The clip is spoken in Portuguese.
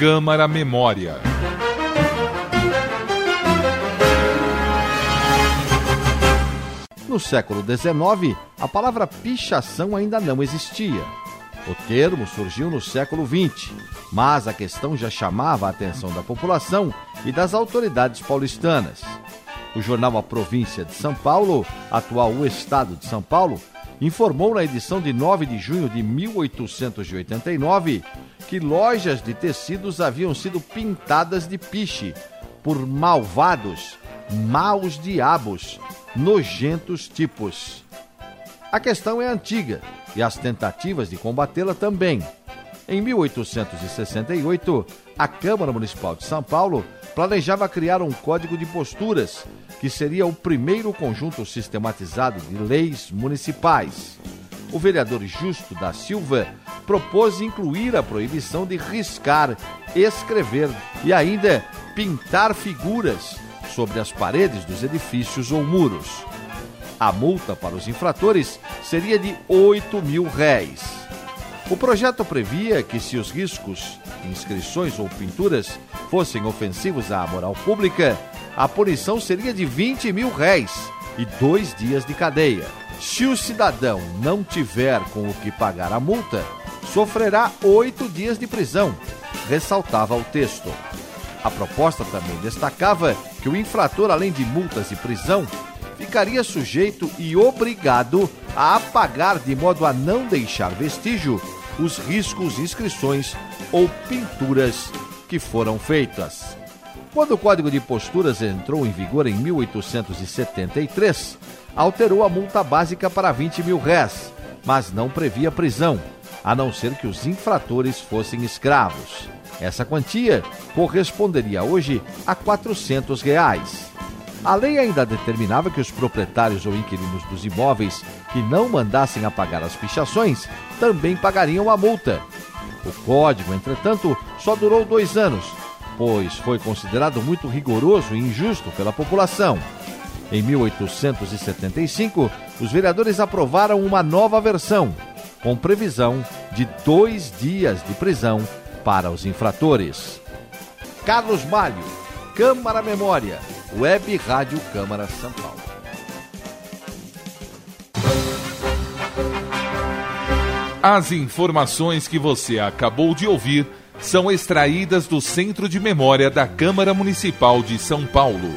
Câmara Memória. No século XIX, a palavra pichação ainda não existia. O termo surgiu no século XX, mas a questão já chamava a atenção da população e das autoridades paulistanas. O jornal A Província de São Paulo, atual O Estado de São Paulo, informou na edição de 9 de junho de 1889 que lojas de tecidos haviam sido pintadas de piche por malvados, maus diabos, nojentos tipos. A questão é antiga e as tentativas de combatê-la também. Em 1868, a Câmara Municipal de São Paulo planejava criar um código de posturas, que seria o primeiro conjunto sistematizado de leis municipais. O vereador Justo da Silva propôs incluir a proibição de riscar, escrever e ainda pintar figuras sobre as paredes dos edifícios ou muros. A multa para os infratores seria de 8 mil réis. O projeto previa que, se os riscos, inscrições ou pinturas fossem ofensivos à moral pública, a punição seria de 20 mil réis e dois dias de cadeia. Se o cidadão não tiver com o que pagar a multa, sofrerá oito dias de prisão, ressaltava o texto. A proposta também destacava que o infrator, além de multas e prisão, ficaria sujeito e obrigado a apagar de modo a não deixar vestígio os riscos, inscrições ou pinturas que foram feitas. Quando o Código de Posturas entrou em vigor em 1873, alterou a multa básica para 20 mil réis, mas não previa prisão, a não ser que os infratores fossem escravos. Essa quantia corresponderia hoje a 400 reais. A lei ainda determinava que os proprietários ou inquilinos dos imóveis que não mandassem apagar as pichações também pagariam a multa. O código, entretanto, só durou dois anos, pois foi considerado muito rigoroso e injusto pela população. Em 1875, os vereadores aprovaram uma nova versão, com previsão de dois dias de prisão para os infratores. Carlos Malho, Câmara Memória, Web Rádio Câmara São Paulo. As informações que você acabou de ouvir são extraídas do Centro de Memória da Câmara Municipal de São Paulo.